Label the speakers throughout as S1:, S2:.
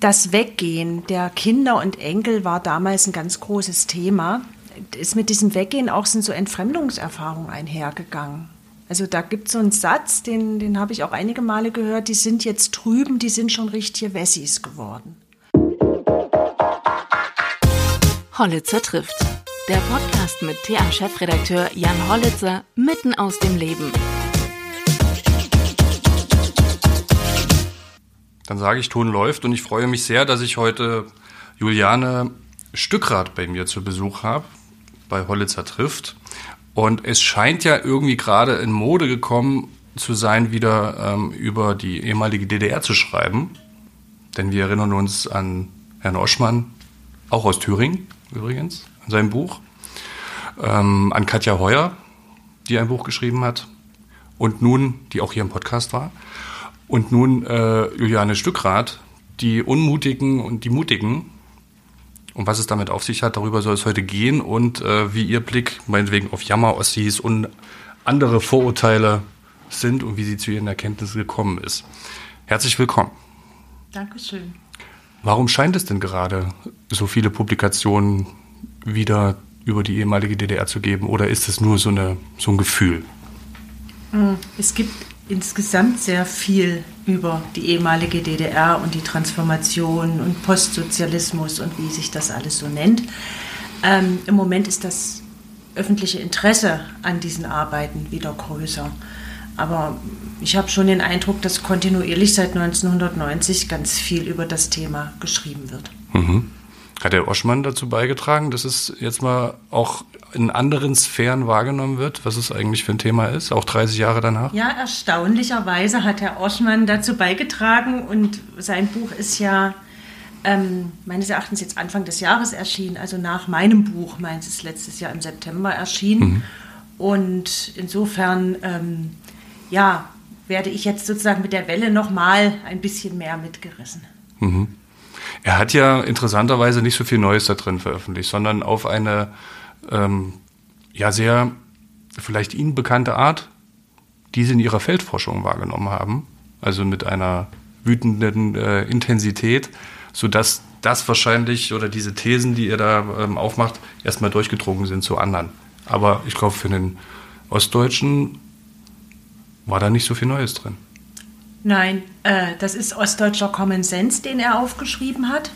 S1: das Weggehen der Kinder und Enkel war damals ein ganz großes Thema. Ist mit diesem Weggehen auch sind so Entfremdungserfahrungen einhergegangen. Also da gibt es so einen Satz, den, den habe ich auch einige Male gehört, die sind jetzt drüben, die sind schon richtige Wessis geworden.
S2: Hollitzer trifft. Der Podcast mit TA-Chefredakteur Jan Hollitzer mitten aus dem Leben.
S3: Dann sage ich, Ton läuft und ich freue mich sehr, dass ich heute Juliane Stückrad bei mir zu Besuch habe, bei Hollitzer trifft. Und es scheint ja irgendwie gerade in Mode gekommen zu sein, wieder ähm, über die ehemalige DDR zu schreiben. Denn wir erinnern uns an Herrn Oschmann, auch aus Thüringen übrigens, an sein Buch. Ähm, an Katja Heuer, die ein Buch geschrieben hat. Und nun, die auch hier im Podcast war. Und nun äh, Juliane Stückrath, die Unmutigen und die Mutigen. Und was es damit auf sich hat, darüber soll es heute gehen und äh, wie ihr Blick meinetwegen auf Jammer-Ossis und andere Vorurteile sind und wie sie zu ihren Erkenntnissen gekommen ist. Herzlich willkommen.
S1: Dankeschön.
S3: Warum scheint es denn gerade so viele Publikationen wieder über die ehemalige DDR zu geben oder ist es nur so, eine, so ein Gefühl?
S1: Es gibt insgesamt sehr viel über die ehemalige DDR und die Transformation und Postsozialismus und wie sich das alles so nennt. Ähm, Im Moment ist das öffentliche Interesse an diesen Arbeiten wieder größer. Aber ich habe schon den Eindruck, dass kontinuierlich seit 1990 ganz viel über das Thema geschrieben wird.
S3: Mhm. Hat der Oschmann dazu beigetragen, dass es jetzt mal auch in anderen Sphären wahrgenommen wird, was es eigentlich für ein Thema ist, auch 30 Jahre danach?
S1: Ja, erstaunlicherweise hat Herr Oschmann dazu beigetragen und sein Buch ist ja ähm, meines Erachtens jetzt Anfang des Jahres erschienen, also nach meinem Buch, meins ist letztes Jahr im September erschienen. Mhm. Und insofern, ähm, ja, werde ich jetzt sozusagen mit der Welle nochmal ein bisschen mehr mitgerissen.
S3: Mhm. Er hat ja interessanterweise nicht so viel Neues da drin veröffentlicht, sondern auf eine ähm, ja sehr vielleicht Ihnen bekannte Art, die Sie in Ihrer Feldforschung wahrgenommen haben, also mit einer wütenden äh, Intensität, sodass das wahrscheinlich oder diese Thesen, die ihr da ähm, aufmacht, erstmal durchgedrungen sind zu anderen. Aber ich glaube, für den Ostdeutschen war da nicht so viel Neues drin.
S1: Nein, äh, das ist ostdeutscher Common Sense, den er aufgeschrieben hat.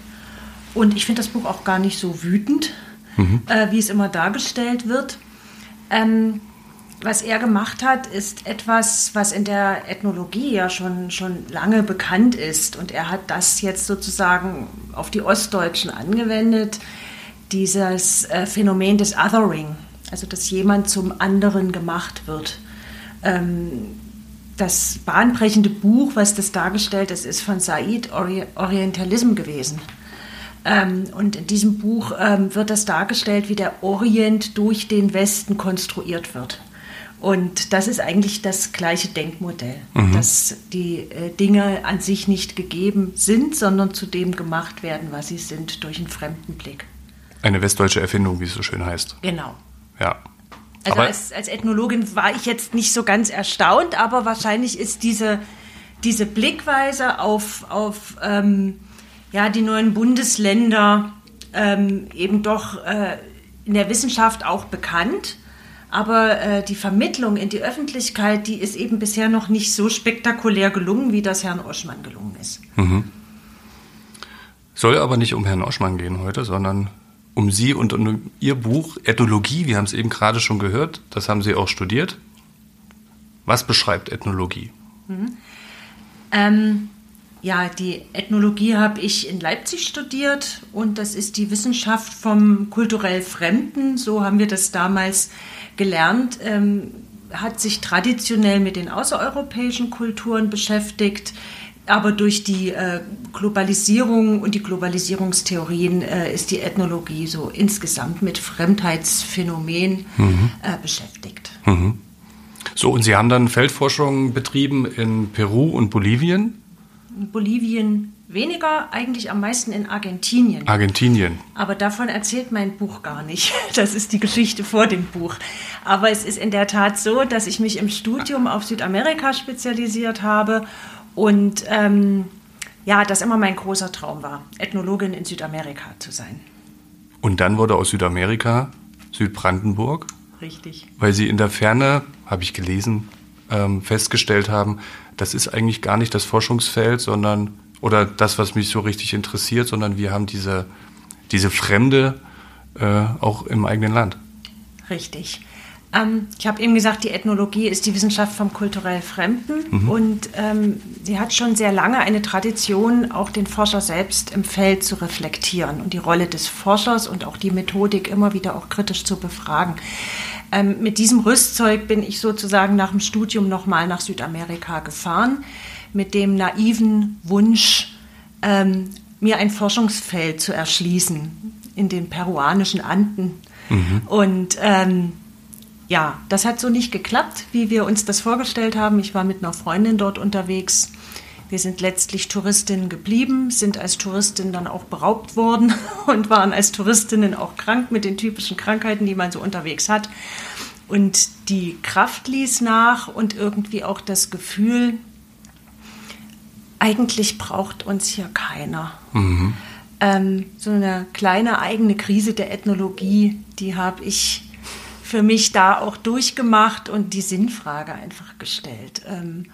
S1: Und ich finde das Buch auch gar nicht so wütend, mhm. äh, wie es immer dargestellt wird. Ähm, was er gemacht hat, ist etwas, was in der Ethnologie ja schon, schon lange bekannt ist. Und er hat das jetzt sozusagen auf die Ostdeutschen angewendet, dieses äh, Phänomen des Othering, also dass jemand zum anderen gemacht wird. Ähm, das bahnbrechende Buch, was das dargestellt ist, ist von Said Orientalism gewesen. Ähm, und in diesem Buch ähm, wird das dargestellt, wie der Orient durch den Westen konstruiert wird. Und das ist eigentlich das gleiche Denkmodell, mhm. dass die äh, Dinge an sich nicht gegeben sind, sondern zu dem gemacht werden, was sie sind, durch einen fremden Blick.
S3: Eine westdeutsche Erfindung, wie es so schön heißt.
S1: Genau.
S3: Ja.
S1: Also als, als, Ethnologin war ich jetzt nicht so ganz erstaunt, aber wahrscheinlich ist diese, diese Blickweise auf, auf ähm, ja, die neuen Bundesländer ähm, eben doch äh, in der Wissenschaft auch bekannt. Aber äh, die Vermittlung in die Öffentlichkeit, die ist eben bisher noch nicht so spektakulär gelungen, wie das Herrn Oschmann gelungen ist. Mhm.
S3: Soll aber nicht um Herrn Oschmann gehen heute, sondern um Sie und um Ihr Buch Ethnologie. Wir haben es eben gerade schon gehört, das haben Sie auch studiert. Was beschreibt Ethnologie? Mhm.
S1: Ähm, ja, die Ethnologie habe ich in Leipzig studiert und das ist die Wissenschaft vom kulturell Fremden. So haben wir das damals gelernt. Ähm, hat sich traditionell mit den außereuropäischen Kulturen beschäftigt aber durch die äh, Globalisierung und die Globalisierungstheorien äh, ist die Ethnologie so insgesamt mit Fremdheitsphänomenen mhm. äh, beschäftigt. Mhm.
S3: So, und Sie haben dann Feldforschung betrieben in Peru und Bolivien?
S1: In Bolivien weniger, eigentlich am meisten in Argentinien.
S3: Argentinien.
S1: Aber davon erzählt mein Buch gar nicht. Das ist die Geschichte vor dem Buch. Aber es ist in der Tat so, dass ich mich im Studium auf Südamerika spezialisiert habe und ähm, ja, das immer mein großer Traum war, Ethnologin in Südamerika zu sein.
S3: Und dann wurde aus Südamerika Südbrandenburg.
S1: Richtig.
S3: Weil Sie in der Ferne, habe ich gelesen, ähm, festgestellt haben, das ist eigentlich gar nicht das Forschungsfeld, sondern oder das, was mich so richtig interessiert, sondern wir haben diese, diese Fremde äh, auch im eigenen Land.
S1: Richtig. Ähm, ich habe eben gesagt, die Ethnologie ist die Wissenschaft vom kulturell Fremden mhm. und ähm, sie hat schon sehr lange eine Tradition, auch den Forscher selbst im Feld zu reflektieren und die Rolle des Forschers und auch die Methodik immer wieder auch kritisch zu befragen. Ähm, mit diesem Rüstzeug bin ich sozusagen nach dem Studium nochmal nach Südamerika gefahren, mit dem naiven Wunsch, ähm, mir ein Forschungsfeld zu erschließen in den peruanischen Anden. Mhm. Und ähm, ja, das hat so nicht geklappt, wie wir uns das vorgestellt haben. Ich war mit einer Freundin dort unterwegs. Wir sind letztlich Touristinnen geblieben, sind als Touristinnen dann auch beraubt worden und waren als Touristinnen auch krank mit den typischen Krankheiten, die man so unterwegs hat. Und die Kraft ließ nach und irgendwie auch das Gefühl, eigentlich braucht uns hier keiner. Mhm. Ähm, so eine kleine eigene Krise der Ethnologie, die habe ich für mich da auch durchgemacht und die Sinnfrage einfach gestellt. Ähm,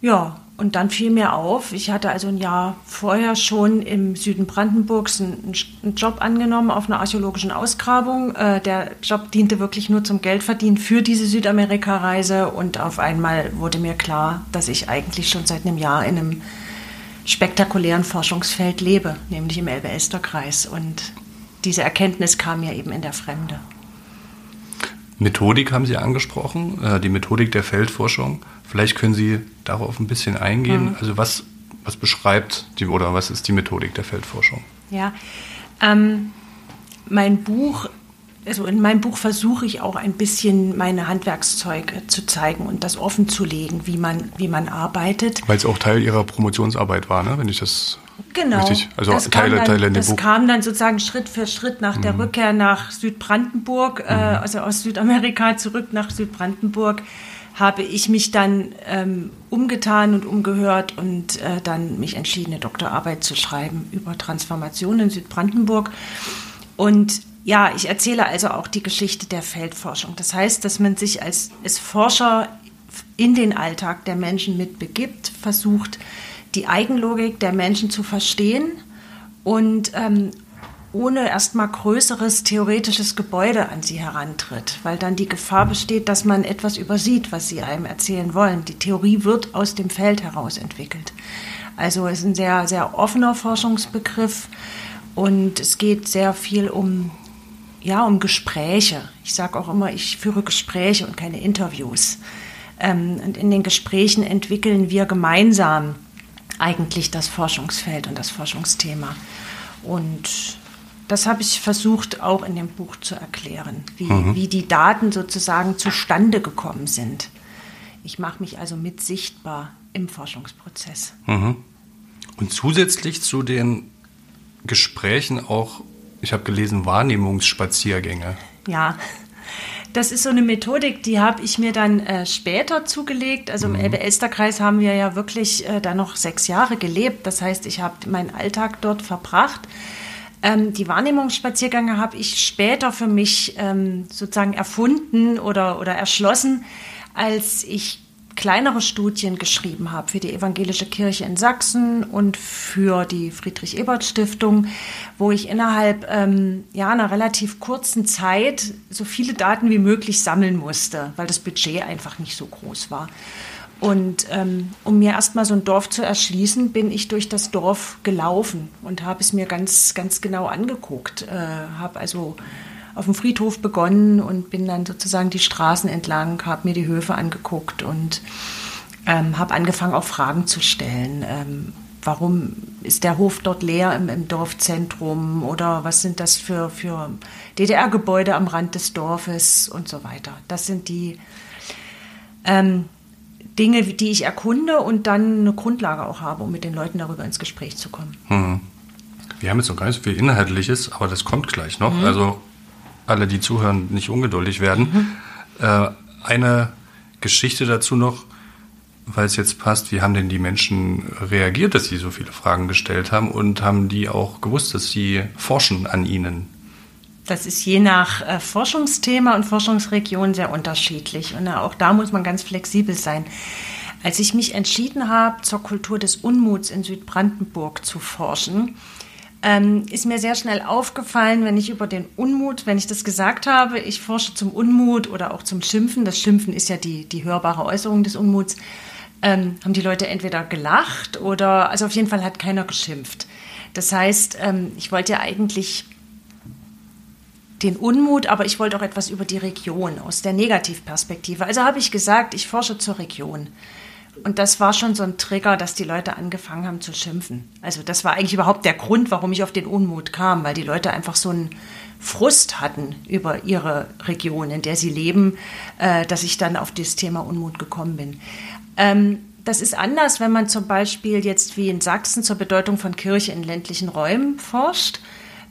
S1: ja, und dann fiel mir auf, ich hatte also ein Jahr vorher schon im Süden Brandenburgs einen, einen Job angenommen auf einer archäologischen Ausgrabung. Äh, der Job diente wirklich nur zum Geldverdienen für diese Südamerika-Reise und auf einmal wurde mir klar, dass ich eigentlich schon seit einem Jahr in einem spektakulären Forschungsfeld lebe, nämlich im Elbe-Elster-Kreis. Und diese Erkenntnis kam mir eben in der Fremde.
S3: Methodik haben Sie angesprochen, äh, die Methodik der Feldforschung. Vielleicht können Sie darauf ein bisschen eingehen. Mhm. Also was, was beschreibt die oder was ist die Methodik der Feldforschung?
S1: Ja, ähm, mein Buch, also in meinem Buch versuche ich auch ein bisschen meine Handwerkszeuge zu zeigen und das offen zu legen, wie man, wie man arbeitet.
S3: Weil es auch Teil Ihrer Promotionsarbeit war, ne? wenn ich das
S1: Genau. Richtig. Also das Teile, dann, Teile in dem Das Buch. kam dann sozusagen Schritt für Schritt nach mhm. der Rückkehr nach Südbrandenburg, äh, mhm. äh, also aus Südamerika zurück nach Südbrandenburg, habe ich mich dann ähm, umgetan und umgehört und äh, dann mich entschieden, eine Doktorarbeit zu schreiben über Transformation in Südbrandenburg. Und ja, ich erzähle also auch die Geschichte der Feldforschung. Das heißt, dass man sich als, als Forscher in den Alltag der Menschen mitbegibt, versucht, die Eigenlogik der Menschen zu verstehen und ähm, ohne erstmal größeres theoretisches Gebäude an sie herantritt, weil dann die Gefahr besteht, dass man etwas übersieht, was sie einem erzählen wollen. Die Theorie wird aus dem Feld heraus entwickelt. Also es ist ein sehr, sehr offener Forschungsbegriff und es geht sehr viel um, ja, um Gespräche. Ich sage auch immer, ich führe Gespräche und keine Interviews. Ähm, und in den Gesprächen entwickeln wir gemeinsam eigentlich das Forschungsfeld und das Forschungsthema. Und das habe ich versucht auch in dem Buch zu erklären, wie, mhm. wie die Daten sozusagen zustande gekommen sind. Ich mache mich also mit sichtbar im Forschungsprozess.
S3: Mhm. Und zusätzlich zu den Gesprächen auch, ich habe gelesen, Wahrnehmungsspaziergänge.
S1: Ja, das ist so eine Methodik, die habe ich mir dann äh, später zugelegt. Also im mhm. Elbe-Elster-Kreis haben wir ja wirklich äh, da noch sechs Jahre gelebt. Das heißt, ich habe meinen Alltag dort verbracht. Ähm, die Wahrnehmungsspaziergänge habe ich später für mich ähm, sozusagen erfunden oder, oder erschlossen, als ich kleinere Studien geschrieben habe für die Evangelische Kirche in Sachsen und für die Friedrich-Ebert-Stiftung, wo ich innerhalb ähm, ja, einer relativ kurzen Zeit so viele Daten wie möglich sammeln musste, weil das Budget einfach nicht so groß war. Und ähm, um mir erstmal so ein Dorf zu erschließen, bin ich durch das Dorf gelaufen und habe es mir ganz, ganz genau angeguckt. Äh, habe also auf dem Friedhof begonnen und bin dann sozusagen die Straßen entlang, habe mir die Höfe angeguckt und ähm, habe angefangen, auch Fragen zu stellen. Ähm, warum ist der Hof dort leer im, im, Dorfzentrum oder was sind das für, für DDR-Gebäude am Rand des Dorfes und so weiter. Das sind die ähm, Dinge, die ich erkunde und dann eine Grundlage auch habe, um mit den Leuten darüber ins Gespräch zu kommen.
S3: Mhm. Wir haben jetzt noch gar nicht so viel Inhaltliches, aber das kommt gleich noch. Mhm. Also alle, die zuhören, nicht ungeduldig werden. Mhm. Äh, eine Geschichte dazu noch. weil es jetzt passt, wie haben denn die Menschen reagiert, dass sie so viele Fragen gestellt haben und haben die auch gewusst, dass sie forschen an ihnen?
S1: Das ist je nach äh, Forschungsthema und Forschungsregion sehr unterschiedlich. Und äh, auch da muss man ganz flexibel sein. Als ich mich entschieden habe, zur Kultur des Unmuts in Südbrandenburg zu forschen, ähm, ist mir sehr schnell aufgefallen, wenn ich über den Unmut, wenn ich das gesagt habe, ich forsche zum Unmut oder auch zum Schimpfen, das Schimpfen ist ja die, die hörbare Äußerung des Unmuts, ähm, haben die Leute entweder gelacht oder, also auf jeden Fall hat keiner geschimpft. Das heißt, ähm, ich wollte ja eigentlich den Unmut, aber ich wollte auch etwas über die Region aus der Negativperspektive. Also habe ich gesagt, ich forsche zur Region. Und das war schon so ein Trigger, dass die Leute angefangen haben zu schimpfen. Also das war eigentlich überhaupt der Grund, warum ich auf den Unmut kam, weil die Leute einfach so einen Frust hatten über ihre Region, in der sie leben, äh, dass ich dann auf das Thema Unmut gekommen bin. Ähm, das ist anders, wenn man zum Beispiel jetzt wie in Sachsen zur Bedeutung von Kirche in ländlichen Räumen forscht.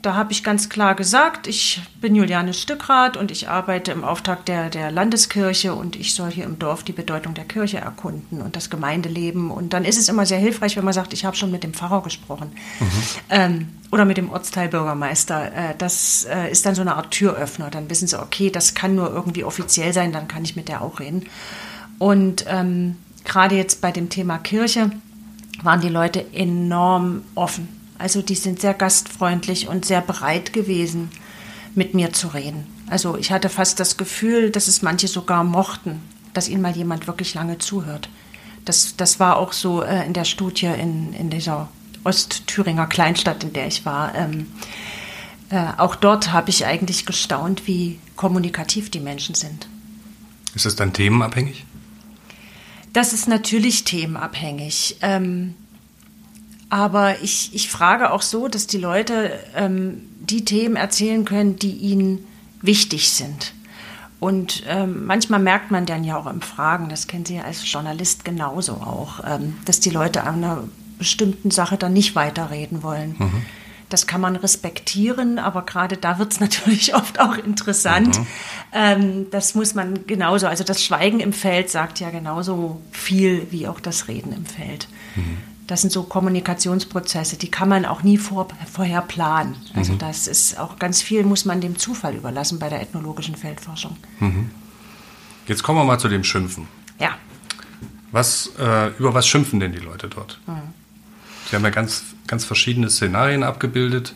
S1: Da habe ich ganz klar gesagt, ich bin Juliane Stückrath und ich arbeite im Auftrag der, der Landeskirche und ich soll hier im Dorf die Bedeutung der Kirche erkunden und das Gemeindeleben. Und dann ist es immer sehr hilfreich, wenn man sagt, ich habe schon mit dem Pfarrer gesprochen mhm. ähm, oder mit dem Ortsteilbürgermeister. Äh, das äh, ist dann so eine Art Türöffner. Dann wissen sie, okay, das kann nur irgendwie offiziell sein, dann kann ich mit der auch reden. Und ähm, gerade jetzt bei dem Thema Kirche waren die Leute enorm offen also die sind sehr gastfreundlich und sehr bereit gewesen, mit mir zu reden. Also ich hatte fast das Gefühl, dass es manche sogar mochten, dass ihnen mal jemand wirklich lange zuhört. Das, das war auch so äh, in der Studie in, in dieser Ostthüringer Kleinstadt, in der ich war. Ähm, äh, auch dort habe ich eigentlich gestaunt, wie kommunikativ die Menschen sind.
S3: Ist das dann themenabhängig?
S1: Das ist natürlich themenabhängig. Ähm, aber ich, ich frage auch so, dass die Leute ähm, die Themen erzählen können, die ihnen wichtig sind. Und ähm, manchmal merkt man dann ja auch im Fragen, das kennen Sie ja als Journalist genauso auch, ähm, dass die Leute an einer bestimmten Sache dann nicht weiterreden wollen. Mhm. Das kann man respektieren, aber gerade da wird es natürlich oft auch interessant. Mhm. Ähm, das muss man genauso, also das Schweigen im Feld sagt ja genauso viel wie auch das Reden im Feld. Mhm das sind so Kommunikationsprozesse, die kann man auch nie vor, vorher planen. Also mhm. das ist auch ganz viel, muss man dem Zufall überlassen bei der ethnologischen Feldforschung.
S3: Mhm. Jetzt kommen wir mal zu dem Schimpfen.
S1: Ja.
S3: Was, äh, über was schimpfen denn die Leute dort? Mhm. Sie haben ja ganz, ganz verschiedene Szenarien abgebildet,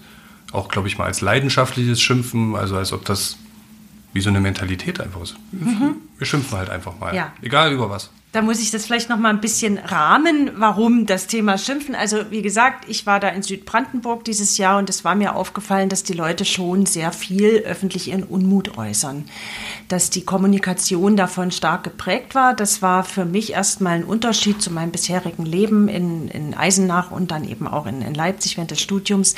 S3: auch, glaube ich, mal als leidenschaftliches Schimpfen, also als ob das wie so eine Mentalität einfach ist. Mhm. Wir schimpfen halt einfach mal, ja. egal über was.
S1: Da muss ich das vielleicht noch mal ein bisschen rahmen, warum das Thema Schimpfen. Also wie gesagt, ich war da in Südbrandenburg dieses Jahr und es war mir aufgefallen, dass die Leute schon sehr viel öffentlich ihren Unmut äußern, dass die Kommunikation davon stark geprägt war. Das war für mich erstmal ein Unterschied zu meinem bisherigen Leben in, in Eisenach und dann eben auch in, in Leipzig während des Studiums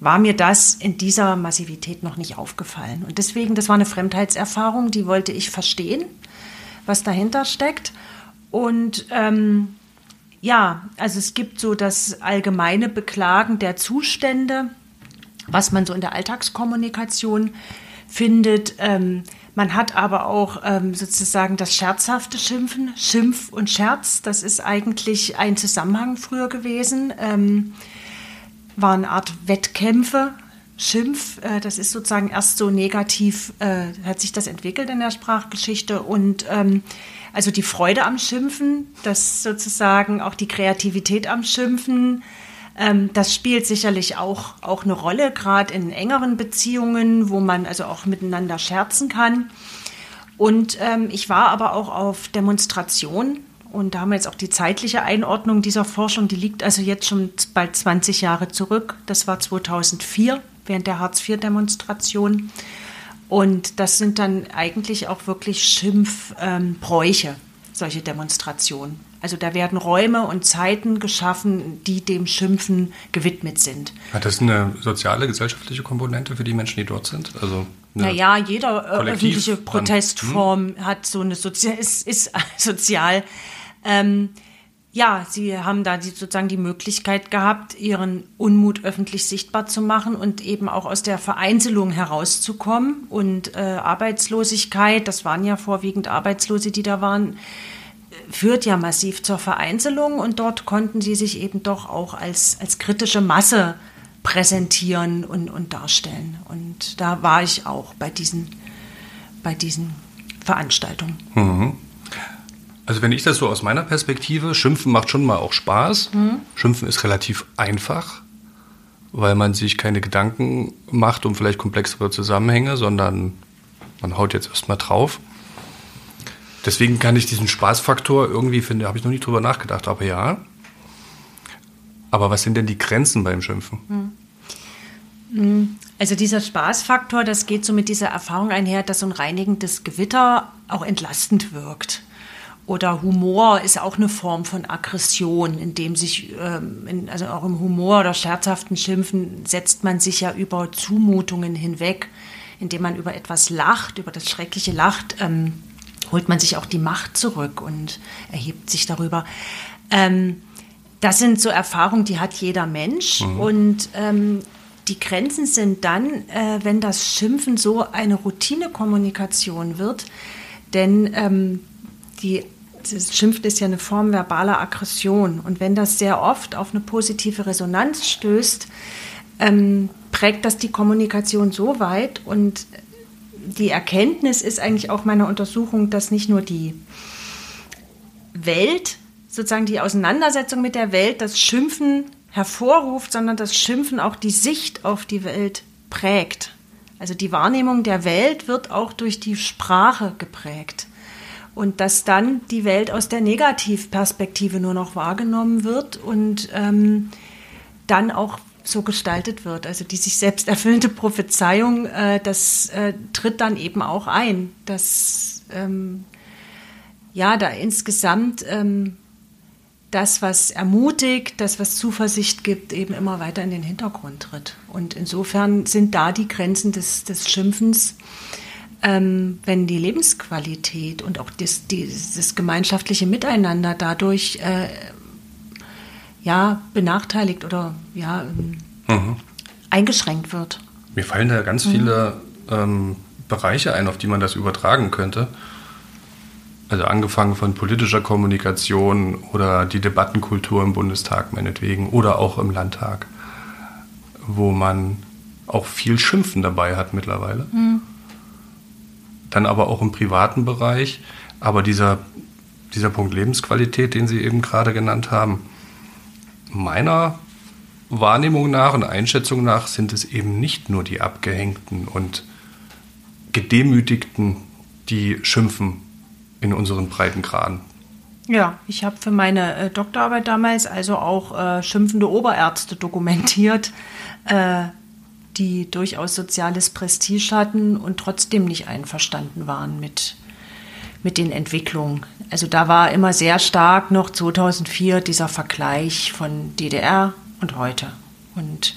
S1: war mir das in dieser Massivität noch nicht aufgefallen. Und deswegen, das war eine Fremdheitserfahrung, die wollte ich verstehen, was dahinter steckt. Und ähm, ja, also es gibt so das allgemeine Beklagen der Zustände, was man so in der Alltagskommunikation findet. Ähm, man hat aber auch ähm, sozusagen das scherzhafte Schimpfen, Schimpf und Scherz. Das ist eigentlich ein Zusammenhang früher gewesen. Ähm, war eine Art Wettkämpfe. Schimpf, äh, das ist sozusagen erst so negativ, äh, hat sich das entwickelt in der Sprachgeschichte und ähm, also die Freude am Schimpfen, das sozusagen auch die Kreativität am Schimpfen, ähm, das spielt sicherlich auch, auch eine Rolle, gerade in engeren Beziehungen, wo man also auch miteinander scherzen kann. Und ähm, ich war aber auch auf Demonstrationen und da haben wir jetzt auch die zeitliche Einordnung dieser Forschung, die liegt also jetzt schon bald 20 Jahre zurück. Das war 2004 während der Hartz-IV-Demonstration. Und das sind dann eigentlich auch wirklich Schimpfbräuche, ähm, solche Demonstrationen. Also da werden Räume und Zeiten geschaffen, die dem Schimpfen gewidmet sind.
S3: Hat das eine soziale, gesellschaftliche Komponente für die Menschen, die dort sind?
S1: Also naja, jeder äh, öffentliche Protestform hm? hat so eine Sozi ist, ist sozial. Ähm, ja, sie haben da die, sozusagen die Möglichkeit gehabt, ihren Unmut öffentlich sichtbar zu machen und eben auch aus der Vereinzelung herauszukommen. Und äh, Arbeitslosigkeit, das waren ja vorwiegend Arbeitslose, die da waren, führt ja massiv zur Vereinzelung und dort konnten sie sich eben doch auch als, als kritische Masse präsentieren und, und darstellen. Und da war ich auch bei diesen, bei diesen Veranstaltungen.
S3: Mhm. Also wenn ich das so aus meiner Perspektive, Schimpfen macht schon mal auch Spaß. Mhm. Schimpfen ist relativ einfach, weil man sich keine Gedanken macht um vielleicht komplexere Zusammenhänge, sondern man haut jetzt erstmal drauf. Deswegen kann ich diesen Spaßfaktor irgendwie finde, habe ich noch nie drüber nachgedacht, aber ja. Aber was sind denn die Grenzen beim Schimpfen?
S1: Mhm. Also dieser Spaßfaktor, das geht so mit dieser Erfahrung einher, dass so ein reinigendes Gewitter auch entlastend wirkt. Oder Humor ist auch eine Form von Aggression, in dem sich, ähm, in, also auch im Humor oder scherzhaften Schimpfen setzt man sich ja über Zumutungen hinweg, indem man über etwas lacht, über das Schreckliche lacht, ähm, holt man sich auch die Macht zurück und erhebt sich darüber. Ähm, das sind so Erfahrungen, die hat jeder Mensch mhm. und ähm, die Grenzen sind dann, äh, wenn das Schimpfen so eine Routinekommunikation wird, denn ähm, die das Schimpfen ist ja eine Form verbaler Aggression. Und wenn das sehr oft auf eine positive Resonanz stößt, ähm, prägt das die Kommunikation so weit. Und die Erkenntnis ist eigentlich auch meiner Untersuchung, dass nicht nur die Welt, sozusagen die Auseinandersetzung mit der Welt, das Schimpfen hervorruft, sondern das Schimpfen auch die Sicht auf die Welt prägt. Also die Wahrnehmung der Welt wird auch durch die Sprache geprägt und dass dann die Welt aus der Negativperspektive nur noch wahrgenommen wird und ähm, dann auch so gestaltet wird. Also die sich selbst erfüllende Prophezeiung, äh, das äh, tritt dann eben auch ein, dass ähm, ja da insgesamt ähm, das, was ermutigt, das, was Zuversicht gibt, eben immer weiter in den Hintergrund tritt. Und insofern sind da die Grenzen des, des Schimpfens ähm, wenn die Lebensqualität und auch das, dieses gemeinschaftliche Miteinander dadurch äh, ja, benachteiligt oder ja, ähm, mhm. eingeschränkt wird.
S3: Mir fallen da ganz mhm. viele ähm, Bereiche ein, auf die man das übertragen könnte. Also angefangen von politischer Kommunikation oder die Debattenkultur im Bundestag meinetwegen oder auch im Landtag, wo man auch viel Schimpfen dabei hat mittlerweile. Mhm dann aber auch im privaten Bereich. Aber dieser, dieser Punkt Lebensqualität, den Sie eben gerade genannt haben, meiner Wahrnehmung nach und Einschätzung nach sind es eben nicht nur die Abgehängten und Gedemütigten, die schimpfen in unseren Breitengraden.
S1: Ja, ich habe für meine äh, Doktorarbeit damals also auch äh, schimpfende Oberärzte dokumentiert, äh, die durchaus soziales Prestige hatten und trotzdem nicht einverstanden waren mit, mit den Entwicklungen. Also da war immer sehr stark noch 2004 dieser Vergleich von DDR und heute. Und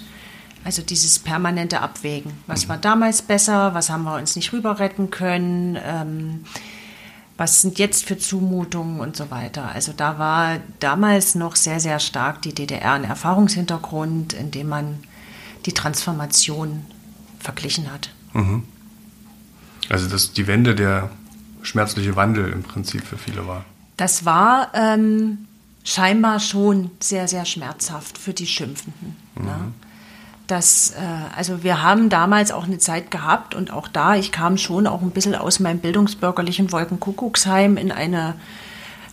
S1: also dieses permanente Abwägen. Was war damals besser? Was haben wir uns nicht rüber retten können? Ähm, was sind jetzt für Zumutungen und so weiter. Also da war damals noch sehr, sehr stark die DDR ein Erfahrungshintergrund, in dem man die Transformation verglichen hat. Mhm.
S3: Also dass die Wende der schmerzliche Wandel im Prinzip für viele war.
S1: Das war ähm, scheinbar schon sehr, sehr schmerzhaft für die Schimpfenden. Mhm. Ne? Das, äh, also wir haben damals auch eine Zeit gehabt und auch da, ich kam schon auch ein bisschen aus meinem bildungsbürgerlichen Wolkenkuckucksheim in eine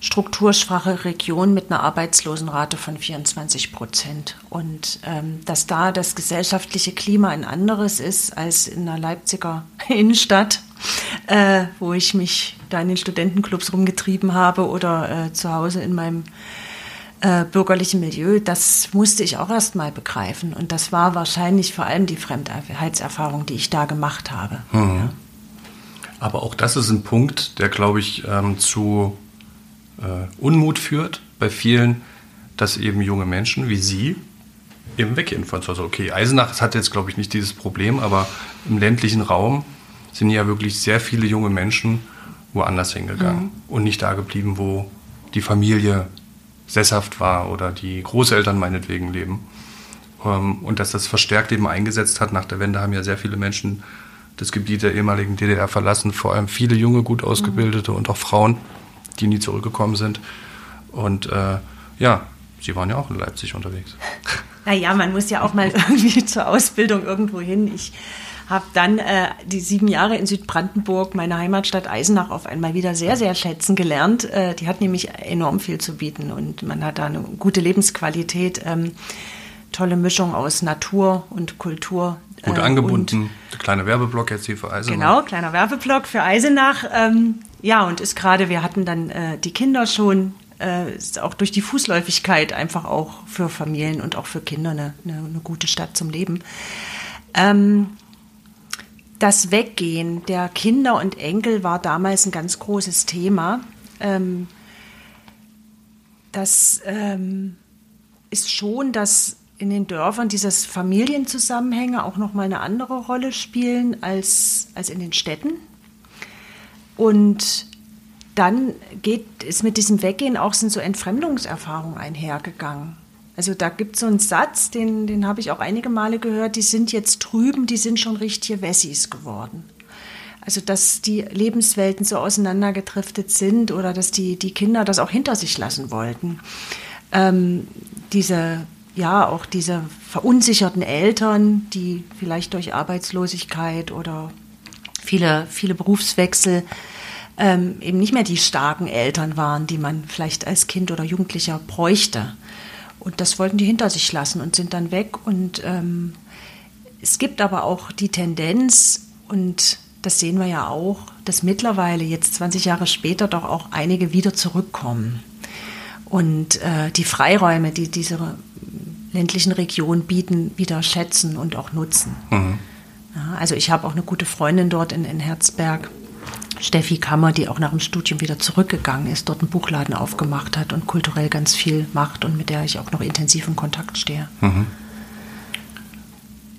S1: strukturschwache Region mit einer Arbeitslosenrate von 24 Prozent. Und ähm, dass da das gesellschaftliche Klima ein anderes ist als in der Leipziger Innenstadt, äh, wo ich mich da in den Studentenclubs rumgetrieben habe oder äh, zu Hause in meinem äh, bürgerlichen Milieu, das musste ich auch erst mal begreifen. Und das war wahrscheinlich vor allem die Fremdheitserfahrung, die ich da gemacht habe. Mhm. Ja.
S3: Aber auch das ist ein Punkt, der, glaube ich, ähm, zu Unmut führt bei vielen, dass eben junge Menschen wie Sie eben weggehen von zu Hause. Okay, Eisenach hat jetzt, glaube ich, nicht dieses Problem, aber im ländlichen Raum sind ja wirklich sehr viele junge Menschen woanders hingegangen mhm. und nicht da geblieben, wo die Familie sesshaft war oder die Großeltern meinetwegen leben. Ähm, und dass das verstärkt eben eingesetzt hat. Nach der Wende haben ja sehr viele Menschen das Gebiet der ehemaligen DDR verlassen, vor allem viele junge, gut ausgebildete mhm. und auch Frauen die nie zurückgekommen sind. Und äh, ja, Sie waren ja auch in Leipzig unterwegs.
S1: Naja, man muss ja auch mal irgendwie zur Ausbildung irgendwo hin. Ich habe dann äh, die sieben Jahre in Südbrandenburg, meine Heimatstadt Eisenach, auf einmal wieder sehr, sehr schätzen gelernt. Äh, die hat nämlich enorm viel zu bieten und man hat da eine gute Lebensqualität, ähm, tolle Mischung aus Natur und Kultur.
S3: Gut äh, angebunden. Kleiner Werbeblock jetzt hier für Eisenach.
S1: Genau, kleiner Werbeblock für Eisenach. Ähm, ja, und ist gerade, wir hatten dann äh, die Kinder schon äh, ist auch durch die Fußläufigkeit einfach auch für Familien und auch für Kinder eine, eine, eine gute Stadt zum Leben. Ähm, das Weggehen der Kinder und Enkel war damals ein ganz großes Thema. Ähm, das ähm, ist schon, dass in den Dörfern dieses Familienzusammenhänge auch noch mal eine andere Rolle spielen als, als in den Städten. Und dann geht es mit diesem Weggehen auch sind so Entfremdungserfahrungen einhergegangen. Also da gibt es so einen Satz, den, den habe ich auch einige Male gehört, die sind jetzt drüben, die sind schon richtige Wessis geworden. Also dass die Lebenswelten so auseinandergedriftet sind oder dass die, die Kinder das auch hinter sich lassen wollten. Ähm, diese, ja, auch diese verunsicherten Eltern, die vielleicht durch Arbeitslosigkeit oder viele, viele Berufswechsel ähm, eben nicht mehr die starken Eltern waren, die man vielleicht als Kind oder Jugendlicher bräuchte. Und das wollten die hinter sich lassen und sind dann weg. Und ähm, es gibt aber auch die Tendenz, und das sehen wir ja auch, dass mittlerweile jetzt 20 Jahre später doch auch einige wieder zurückkommen. Und äh, die Freiräume, die diese ländlichen Regionen bieten, wieder schätzen und auch nutzen. Mhm. Ja, also ich habe auch eine gute Freundin dort in, in Herzberg, Steffi Kammer, die auch nach dem Studium wieder zurückgegangen ist, dort einen Buchladen aufgemacht hat und kulturell ganz viel macht und mit der ich auch noch intensiv in Kontakt stehe. Mhm.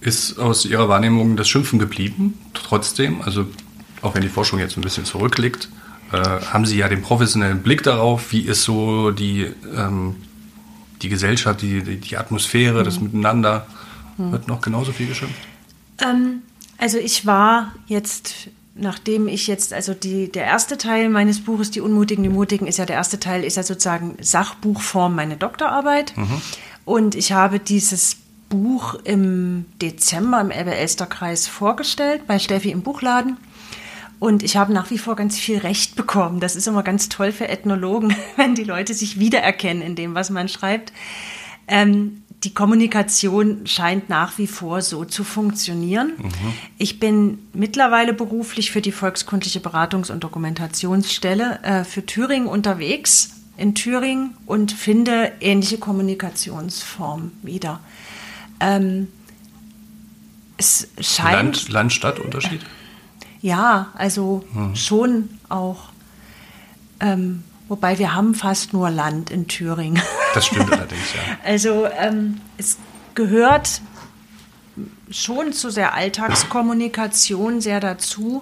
S3: Ist aus Ihrer Wahrnehmung das Schimpfen geblieben, trotzdem? Also auch wenn die Forschung jetzt ein bisschen zurückliegt, äh, haben Sie ja den professionellen Blick darauf, wie ist so die, ähm, die Gesellschaft, die, die, die Atmosphäre, mhm. das Miteinander. Mhm. Wird noch genauso viel geschimpft?
S1: Ähm, also ich war jetzt nachdem ich jetzt, also die, der erste Teil meines Buches, Die Unmutigen, die Mutigen, ist ja der erste Teil, ist ja sozusagen Sachbuchform meine Doktorarbeit. Mhm. Und ich habe dieses Buch im Dezember im Elbe-Elster-Kreis vorgestellt, bei Steffi im Buchladen. Und ich habe nach wie vor ganz viel Recht bekommen. Das ist immer ganz toll für Ethnologen, wenn die Leute sich wiedererkennen in dem, was man schreibt. Ähm, die Kommunikation scheint nach wie vor so zu funktionieren. Mhm. Ich bin mittlerweile beruflich für die Volkskundliche Beratungs- und Dokumentationsstelle äh, für Thüringen unterwegs in Thüringen und finde ähnliche Kommunikationsformen wieder. Ähm, es scheint.
S3: Land, Land Stadt Unterschied?
S1: Ja, also mhm. schon auch. Ähm, Wobei wir haben fast nur Land in Thüringen.
S3: Das stimmt allerdings, ja.
S1: Also ähm, es gehört schon zu der Alltagskommunikation sehr dazu,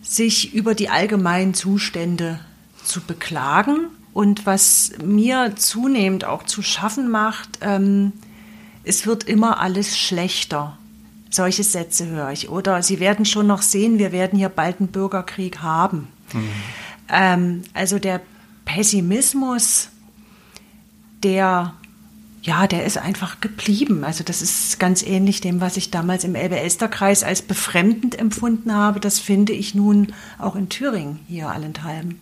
S1: sich über die allgemeinen Zustände zu beklagen. Und was mir zunehmend auch zu schaffen macht, ähm, es wird immer alles schlechter. Solche Sätze höre ich. Oder Sie werden schon noch sehen, wir werden hier bald einen Bürgerkrieg haben. Mhm. Ähm, also der Pessimismus, der ja, der ist einfach geblieben. Also das ist ganz ähnlich dem, was ich damals im Elbe-Elster-Kreis als befremdend empfunden habe. Das finde ich nun auch in Thüringen hier allenthalben.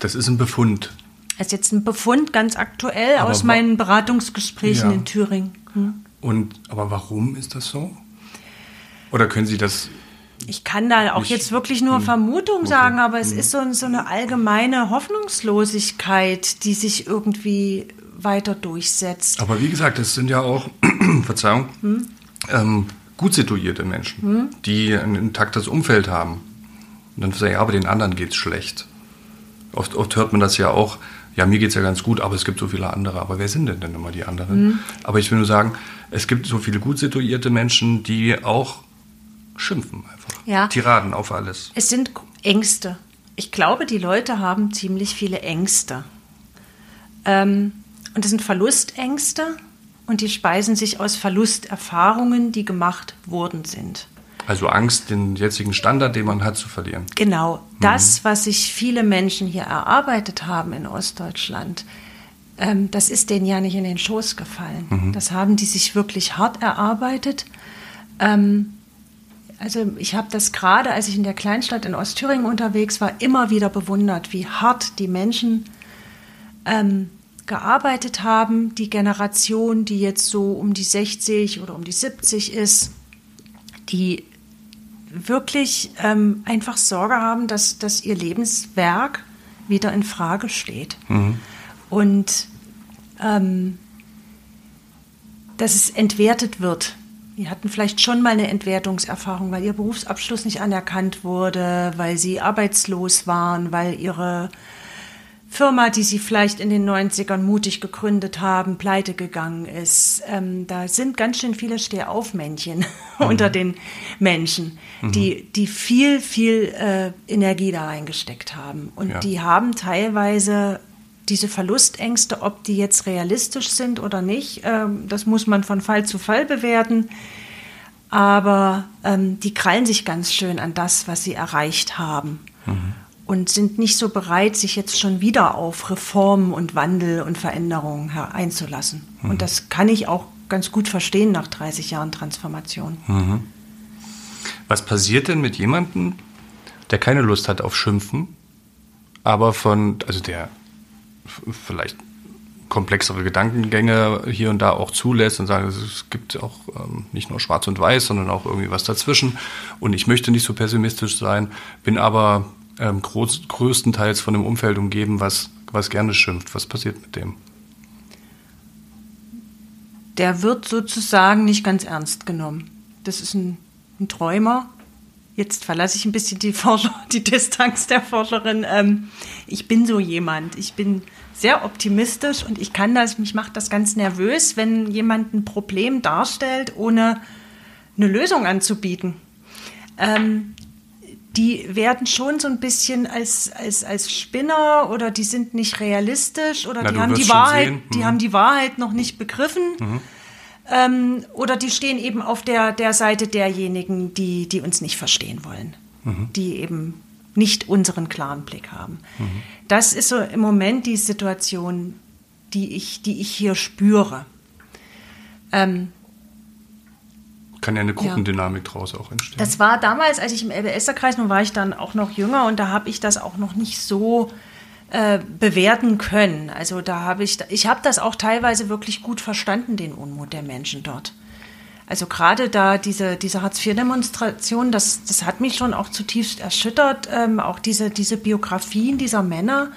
S3: Das ist ein Befund.
S1: Das ist jetzt ein Befund ganz aktuell aber aus meinen Beratungsgesprächen ja. in Thüringen. Hm?
S3: Und aber warum ist das so? Oder können Sie das
S1: ich kann da auch jetzt wirklich nur hm, Vermutung okay. sagen, aber es hm. ist so, so eine allgemeine Hoffnungslosigkeit, die sich irgendwie weiter durchsetzt.
S3: Aber wie gesagt, es sind ja auch, Verzeihung, hm? ähm, gut situierte Menschen, hm? die ein intaktes Umfeld haben. Und dann sagen, ja, aber den anderen geht es schlecht. Oft, oft hört man das ja auch, ja, mir geht es ja ganz gut, aber es gibt so viele andere. Aber wer sind denn denn immer die anderen? Hm? Aber ich will nur sagen, es gibt so viele gut situierte Menschen, die auch schimpfen einfach. Ja. Tiraden auf alles.
S1: Es sind Ängste. Ich glaube, die Leute haben ziemlich viele Ängste. Ähm, und das sind Verlustängste und die speisen sich aus Verlusterfahrungen, die gemacht worden sind.
S3: Also Angst, den jetzigen Standard, den man hat, zu verlieren.
S1: Genau. Das, was sich viele Menschen hier erarbeitet haben in Ostdeutschland, ähm, das ist denen ja nicht in den Schoß gefallen. Das haben die sich wirklich hart erarbeitet. Ähm, also ich habe das gerade, als ich in der Kleinstadt in Ostthüringen unterwegs war, immer wieder bewundert, wie hart die Menschen ähm, gearbeitet haben. Die Generation, die jetzt so um die 60 oder um die 70 ist, die wirklich ähm, einfach Sorge haben, dass, dass ihr Lebenswerk wieder in Frage steht. Und ähm, dass es entwertet wird. Die hatten vielleicht schon mal eine Entwertungserfahrung, weil ihr Berufsabschluss nicht anerkannt wurde, weil sie arbeitslos waren, weil ihre Firma, die sie vielleicht in den 90ern mutig gegründet haben, pleite gegangen ist. Ähm, da sind ganz schön viele Stehaufmännchen unter den Menschen, die, die viel, viel äh, Energie da reingesteckt haben. Und
S3: Ja.
S1: die haben teilweise diese Verlustängste, ob die jetzt realistisch sind oder nicht, ähm, das muss man von Fall zu Fall bewerten. Aber ähm, die krallen sich ganz schön an das, was sie erreicht haben. Und sind nicht so bereit, sich jetzt schon wieder auf Reformen und Wandel und Veränderungen einzulassen. Und das kann ich auch ganz gut verstehen nach 30 Jahren Transformation.
S3: Was passiert denn mit jemandem, der keine Lust hat auf Schimpfen, aber von, also der vielleicht komplexere Gedankengänge hier und da auch zulässt und sagt, es gibt auch ähm, nicht nur schwarz und weiß, sondern auch irgendwie was dazwischen. Und ich möchte nicht so pessimistisch sein, bin aber ähm, groß, größtenteils von einem Umfeld umgeben, was, was gerne schimpft. Was passiert mit dem?
S1: der wird sozusagen nicht ganz ernst genommen. Das ist ein, ein Träumer. Jetzt verlasse ich ein bisschen die, Forscher, die Distanz der Forscherin. Ähm, ich bin so jemand. Ich bin sehr optimistisch und ich kann das, mich macht das ganz nervös, wenn jemand ein Problem darstellt, ohne eine Lösung anzubieten. Ähm, die werden schon so ein bisschen als, als, als Spinner oder die sind nicht realistisch oder
S3: Na,
S1: die haben die Wahrheit, die
S3: Mhm.
S1: haben die Wahrheit noch nicht begriffen. Ähm, oder die stehen eben auf der, der Seite derjenigen, die, die uns nicht verstehen wollen, die eben nicht unseren klaren Blick haben. Das ist so im Moment die Situation, die ich, die ich hier spüre. Ähm,
S3: Kann ja eine Gruppendynamik draus auch entstehen.
S1: das war damals, als ich im LBS-Kreis, nun war ich dann auch noch jünger und da habe ich das auch noch nicht so äh, bewerten können. Also da habe ich, ich habe das auch teilweise wirklich gut verstanden, den Unmut der Menschen dort. Also gerade da diese, diese Hartz-IV-Demonstration, das, das hat mich schon auch zutiefst erschüttert. Ähm, auch diese, diese Biografien dieser Männer,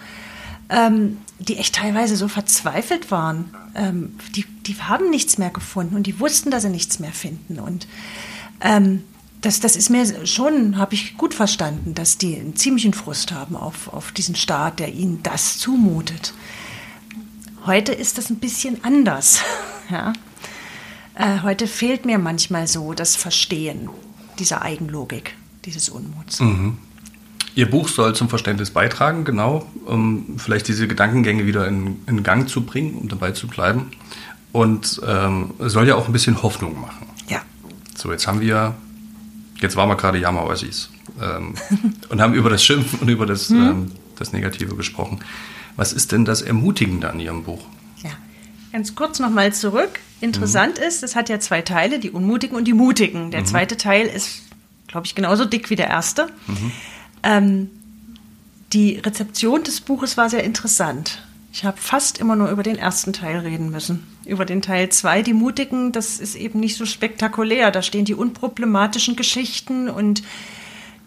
S1: ähm, die echt teilweise so verzweifelt waren. Ähm, die, die haben nichts mehr gefunden und die wussten, dass sie nichts mehr finden. Und ähm, das, das ist mir schon, habe ich gut verstanden, dass die einen ziemlichen Frust haben auf, auf diesen Staat, der ihnen das zumutet. Heute ist das ein bisschen anders. ja. äh, heute fehlt mir manchmal so das Verstehen dieser Eigenlogik, dieses Unmuts.
S3: Ihr Buch soll zum Verständnis beitragen, genau, um vielleicht diese Gedankengänge wieder in, in Gang zu bringen, um dabei zu bleiben. Und ähm, soll ja auch ein bisschen Hoffnung machen.
S1: Ja.
S3: So, jetzt haben wir, jetzt waren wir gerade Jammer-Ossis ähm, und haben über das Schimpfen und über das, ähm, das Negative gesprochen. Was ist denn das Ermutigende an Ihrem Buch?
S1: Ja, ganz kurz nochmal zurück. Interessant ist, es hat ja zwei Teile, die Unmutigen und die Mutigen. Der zweite Teil ist, glaube ich, genauso dick wie der erste. Ähm, die Rezeption des Buches war sehr interessant. Ich habe fast immer nur über den ersten Teil reden müssen. Über den Teil zwei, die Mutigen, das ist eben nicht so spektakulär. Da stehen die unproblematischen Geschichten und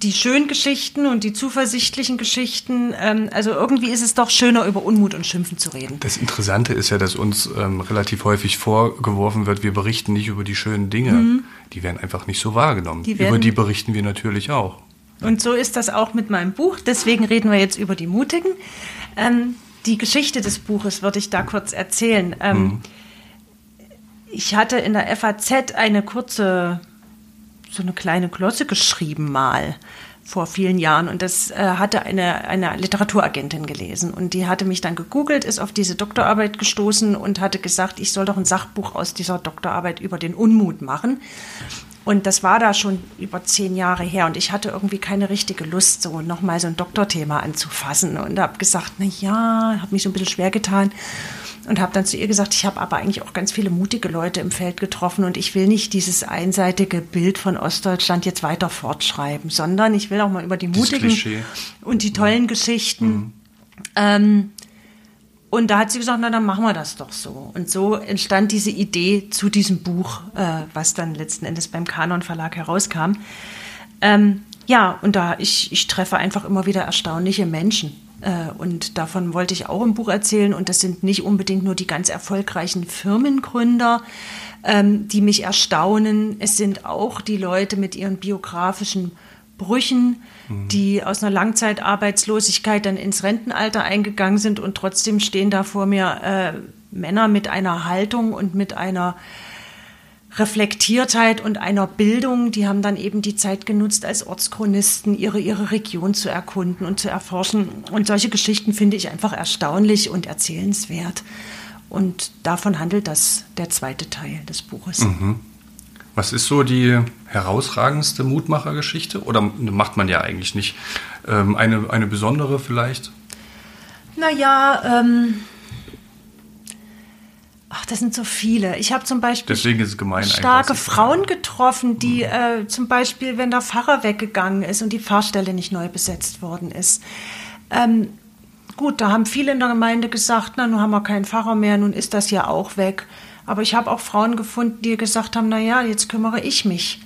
S1: die schönen Geschichten und die zuversichtlichen Geschichten. Ähm, also irgendwie ist es doch schöner, über Unmut und Schimpfen zu reden.
S3: Das Interessante ist ja, dass uns ähm, relativ häufig vorgeworfen wird, wir berichten nicht über die schönen Dinge. Die werden einfach nicht so wahrgenommen.
S1: Die
S3: über die berichten wir natürlich auch.
S1: Und so ist das auch mit meinem Buch. Deswegen reden wir jetzt über die Mutigen. Ähm, die Geschichte des Buches würde ich da kurz erzählen. Ähm, Ich hatte in der FAZ eine kurze, so eine kleine Glosse geschrieben mal, vor vielen Jahren und das äh, hatte eine, eine Literaturagentin gelesen und die hatte mich dann gegoogelt, ist auf diese Doktorarbeit gestoßen und hatte gesagt, ich soll doch ein Sachbuch aus dieser Doktorarbeit über den Unmut machen. Und das war da schon über zehn Jahre her und ich hatte irgendwie keine richtige Lust, so nochmal so ein Doktorthema anzufassen und habe gesagt, na ja, habe mich so ein bisschen schwer getan und habe dann zu ihr gesagt, ich habe aber eigentlich auch ganz viele mutige Leute im Feld getroffen und ich will nicht dieses einseitige Bild von Ostdeutschland jetzt weiter fortschreiben, sondern ich will auch mal über die mutigen und die tollen mhm. Geschichten. Mhm. Ähm, und da hat sie gesagt, na dann machen wir das doch so. Und so entstand diese Idee zu diesem Buch, äh, was dann letzten Endes beim Kanon Verlag herauskam. Ähm, ja, und da ich, ich treffe einfach immer wieder erstaunliche Menschen äh, und davon wollte ich auch im Buch erzählen. Und das sind nicht unbedingt nur die ganz erfolgreichen Firmengründer, ähm, die mich erstaunen. Es sind auch die Leute mit ihren biografischen Brüchen, mhm. die aus einer Langzeitarbeitslosigkeit dann ins Rentenalter eingegangen sind und trotzdem stehen da vor mir äh, Männer mit einer Haltung und mit einer Reflektiertheit und einer Bildung. Die haben dann eben die Zeit genutzt, als Ortschronisten ihre, ihre Region zu erkunden und zu erforschen. Und solche Geschichten finde ich einfach erstaunlich und erzählenswert. Und davon handelt das der zweite Teil des Buches.
S3: Mhm. Was ist so die herausragendste Mutmachergeschichte? Oder macht man ja eigentlich nicht? Ähm, eine, eine besondere vielleicht?
S1: Naja, ähm, Ach, das sind so viele. Ich habe zum Beispiel
S3: gemein,
S1: starke Frauen getroffen, die mhm. äh, zum Beispiel, wenn der Pfarrer weggegangen ist und die Pfarrstelle nicht neu besetzt worden ist. Ähm, gut, da haben viele in der Gemeinde gesagt, na, nun haben wir keinen Pfarrer mehr, nun ist das ja auch weg. Aber ich habe auch Frauen gefunden, die gesagt haben, na ja, jetzt kümmere ich mich.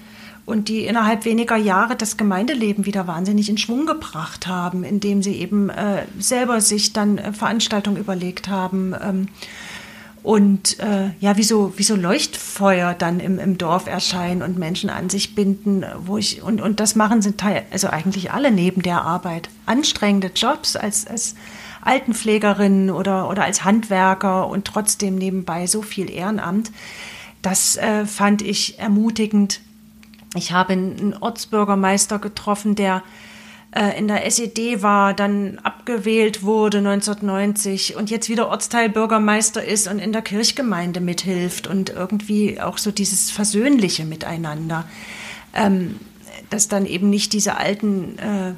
S1: Und die innerhalb weniger Jahre das Gemeindeleben wieder wahnsinnig in Schwung gebracht haben, indem sie eben äh, selber sich dann äh, Veranstaltungen überlegt haben. Ähm, und äh, ja, wie so, wie so Leuchtfeuer dann im, im Dorf erscheinen und Menschen an sich binden, wo ich, und, und das machen sind Teil, also eigentlich alle neben der Arbeit. Anstrengende Jobs als, als Altenpflegerin oder, oder als Handwerker und trotzdem nebenbei so viel Ehrenamt. Das äh, fand ich ermutigend. Ich habe einen Ortsbürgermeister getroffen, der äh, in der SED war, dann abgewählt wurde 1990 und jetzt wieder Ortsteilbürgermeister ist und in der Kirchgemeinde mithilft und irgendwie auch so dieses versöhnliche Miteinander, ähm, dass dann eben nicht diese alten äh,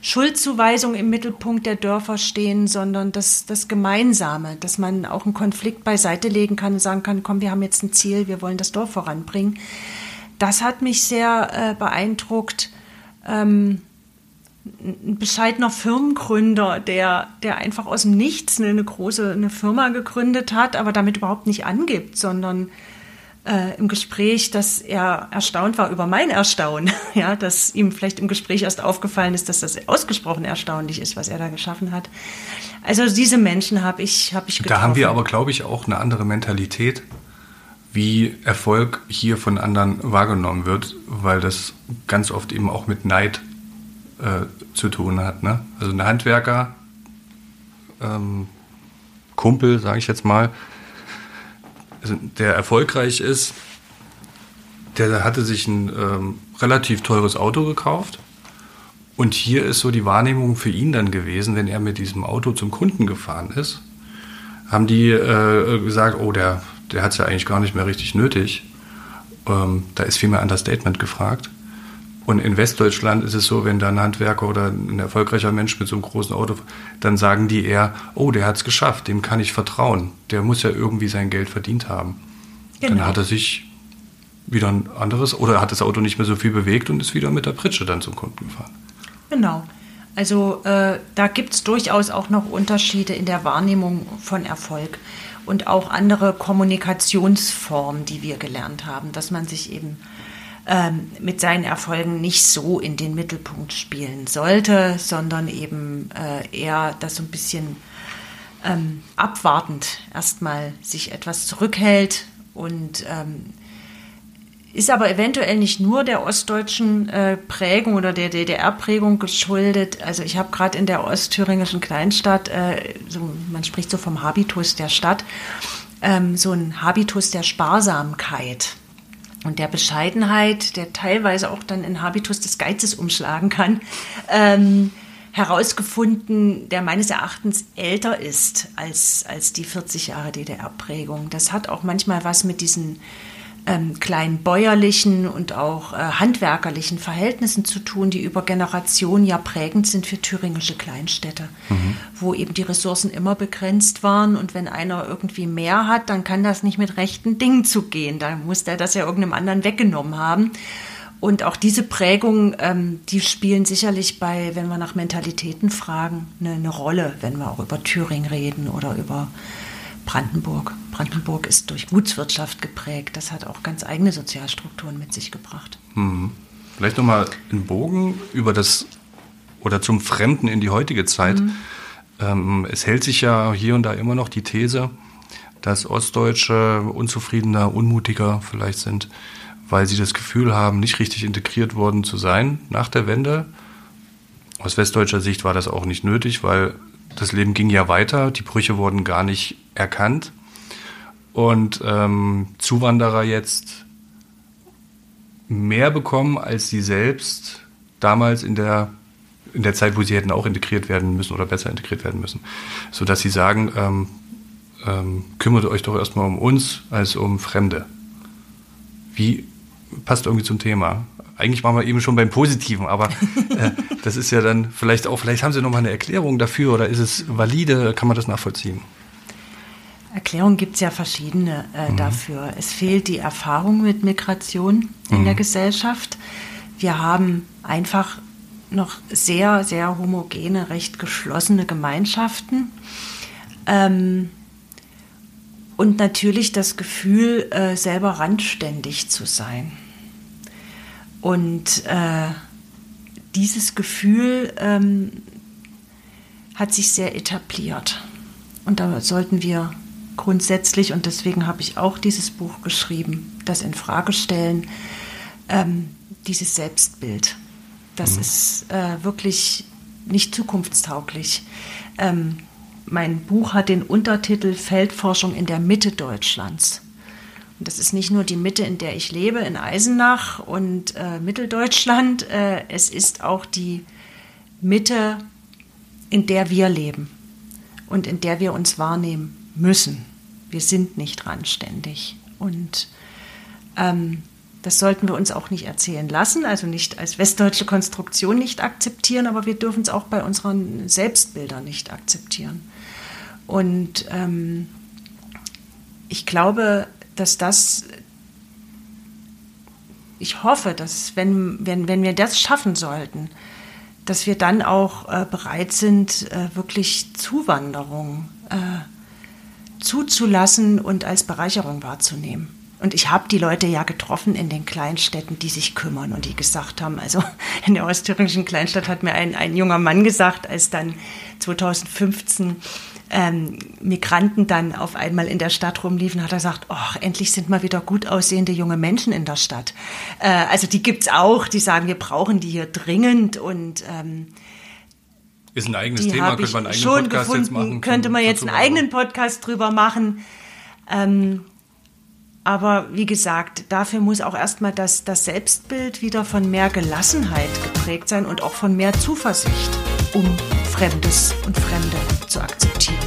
S1: Schuldzuweisungen im Mittelpunkt der Dörfer stehen, sondern das, das Gemeinsame, dass man auch einen Konflikt beiseite legen kann und sagen kann, komm, wir haben jetzt ein Ziel, wir wollen das Dorf voranbringen. Das hat mich sehr äh, beeindruckt. Ähm, ein bescheidener Firmengründer, der, der einfach aus dem Nichts eine, eine große eine Firma gegründet hat, aber damit überhaupt nicht angibt, sondern äh, im Gespräch, dass er erstaunt war über mein Erstaunen, ja, dass ihm vielleicht im Gespräch erst aufgefallen ist, dass das ausgesprochen erstaunlich ist, was er da geschaffen hat. Also diese Menschen habe ich, habe ich
S3: getroffen. Da haben wir aber, glaube ich, auch eine andere Mentalität, wie Erfolg hier von anderen wahrgenommen wird, weil das ganz oft eben auch mit Neid äh, zu tun hat. Ne? Also ein Handwerker, ähm, Kumpel, sage ich jetzt mal, der erfolgreich ist, der hatte sich ein ähm, relativ teures Auto gekauft. Und hier ist so die Wahrnehmung für ihn dann gewesen, wenn er mit diesem Auto zum Kunden gefahren ist, haben die äh, gesagt, oh, der, der hat es ja eigentlich gar nicht mehr richtig nötig. Ähm, da ist viel mehr Understatement gefragt. Und in Westdeutschland ist es so, wenn da ein Handwerker oder ein erfolgreicher Mensch mit so einem großen Auto, dann sagen die eher, oh, der hat es geschafft, dem kann ich vertrauen. Der muss ja irgendwie sein Geld verdient haben. Genau. Dann hat er sich wieder ein anderes oder hat das Auto nicht mehr so viel bewegt und ist wieder mit der Pritsche dann zum Kunden gefahren.
S1: Genau. Also äh, da gibt es durchaus auch noch Unterschiede in der Wahrnehmung von Erfolg und auch andere Kommunikationsformen, die wir gelernt haben, dass man sich eben ähm, mit seinen Erfolgen nicht so in den Mittelpunkt spielen sollte, sondern eben äh, eher das so ein bisschen ähm, abwartend erstmal sich etwas zurückhält und ähm, ist aber eventuell nicht nur der ostdeutschen äh, Prägung oder der DDR-Prägung geschuldet. Also ich habe gerade in der ostthüringischen Kleinstadt, äh, so, man spricht so vom Habitus der Stadt, ähm, so ein Habitus der Sparsamkeit. Und der Bescheidenheit, der teilweise auch dann in Habitus des Geizes umschlagen kann, ähm, herausgefunden, der meines Erachtens älter ist als, als die 40 Jahre DDR-Prägung. Das hat auch manchmal was mit diesen ähm, kleinen bäuerlichen und auch äh, handwerkerlichen Verhältnissen zu tun, die über Generationen ja prägend sind für thüringische Kleinstädte, mhm. wo eben die Ressourcen immer begrenzt waren und wenn einer irgendwie mehr hat, dann kann das nicht mit rechten Dingen zugehen. Da muss der das ja irgendeinem anderen weggenommen haben. Und auch diese Prägungen, ähm, die spielen sicherlich bei, wenn wir nach Mentalitäten fragen, eine, eine Rolle, wenn wir auch über Thüringen reden oder über Brandenburg. Brandenburg ist durch Gutswirtschaft geprägt. Das hat auch ganz eigene Sozialstrukturen mit sich gebracht.
S3: Hm. Vielleicht nochmal einen Bogen über das oder zum Fremden in die heutige Zeit. Mhm. Ähm, es hält sich ja hier und da immer noch die These, dass Ostdeutsche unzufriedener, unmutiger vielleicht sind, weil sie das Gefühl haben, nicht richtig integriert worden zu sein nach der Wende. Aus westdeutscher Sicht war das auch nicht nötig, weil das Leben ging ja weiter, die Brüche wurden gar nicht erkannt. Und ähm, Zuwanderer jetzt mehr bekommen als sie selbst damals in der, in der Zeit, wo sie hätten auch integriert werden müssen oder besser integriert werden müssen. Sodass sie sagen, ähm, ähm, kümmert euch doch erstmal um uns als um Fremde. Wie passt irgendwie zum Thema? Eigentlich waren wir eben schon beim Positiven, aber äh, das ist ja dann vielleicht auch, vielleicht haben Sie noch mal eine Erklärung dafür oder ist es valide, kann man das nachvollziehen?
S1: Erklärungen gibt es ja verschiedene äh, mhm. dafür. Es fehlt die Erfahrung mit Migration in mhm. der Gesellschaft. Wir haben einfach noch sehr, sehr homogene, recht geschlossene Gemeinschaften. Ähm, und natürlich das Gefühl, äh, selber randständig zu sein. Und äh, dieses Gefühl ähm, hat sich sehr etabliert. Und da sollten wir grundsätzlich, und deswegen habe ich auch dieses Buch geschrieben, das in Frage stellen, ähm, dieses Selbstbild. Das mhm. ist äh, wirklich nicht zukunftstauglich. Ähm, mein Buch hat den Untertitel Feldforschung in der Mitte Deutschlands. Das ist nicht nur die Mitte, in der ich lebe, in Eisenach und äh, Mitteldeutschland, äh, es ist auch die Mitte, in der wir leben und in der wir uns wahrnehmen müssen. Wir sind nicht randständig. Und ähm, das sollten wir uns auch nicht erzählen lassen, also nicht als westdeutsche Konstruktion nicht akzeptieren, aber wir dürfen es auch bei unseren Selbstbildern nicht akzeptieren. Und ähm, ich glaube, dass das, ich hoffe, dass wenn, wenn, wenn wir das schaffen sollten, dass wir dann auch äh, bereit sind, äh, wirklich Zuwanderung äh, zuzulassen und als Bereicherung wahrzunehmen. Und ich habe die Leute ja getroffen in den Kleinstädten, die sich kümmern und die gesagt haben, also in der ostthüringischen Kleinstadt hat mir ein, ein junger Mann gesagt, als dann 2015 ähm, Migranten dann auf einmal in der Stadt rumliefen, hat er gesagt, oh, endlich sind mal wieder gut aussehende junge Menschen in der Stadt. Äh, also die gibt's auch, die sagen, wir brauchen die hier dringend und ähm,
S3: ist ein eigenes Thema,
S1: könnte man einen eigenen Podcast gefunden, jetzt machen. Könnte man jetzt einen eigenen Podcast drüber machen. Ähm, aber wie gesagt, dafür muss auch erstmal das, das Selbstbild wieder von mehr Gelassenheit geprägt sein und auch von mehr Zuversicht, um Fremdes und Fremde zu akzeptieren.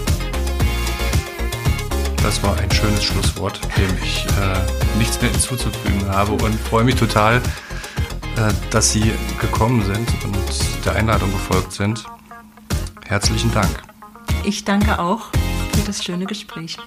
S3: Das war ein schönes Schlusswort, dem ich äh, nichts mehr hinzuzufügen habe und freue mich total, äh, dass Sie gekommen sind und der Einladung gefolgt sind. Herzlichen Dank.
S1: Ich danke auch für das schöne Gespräch.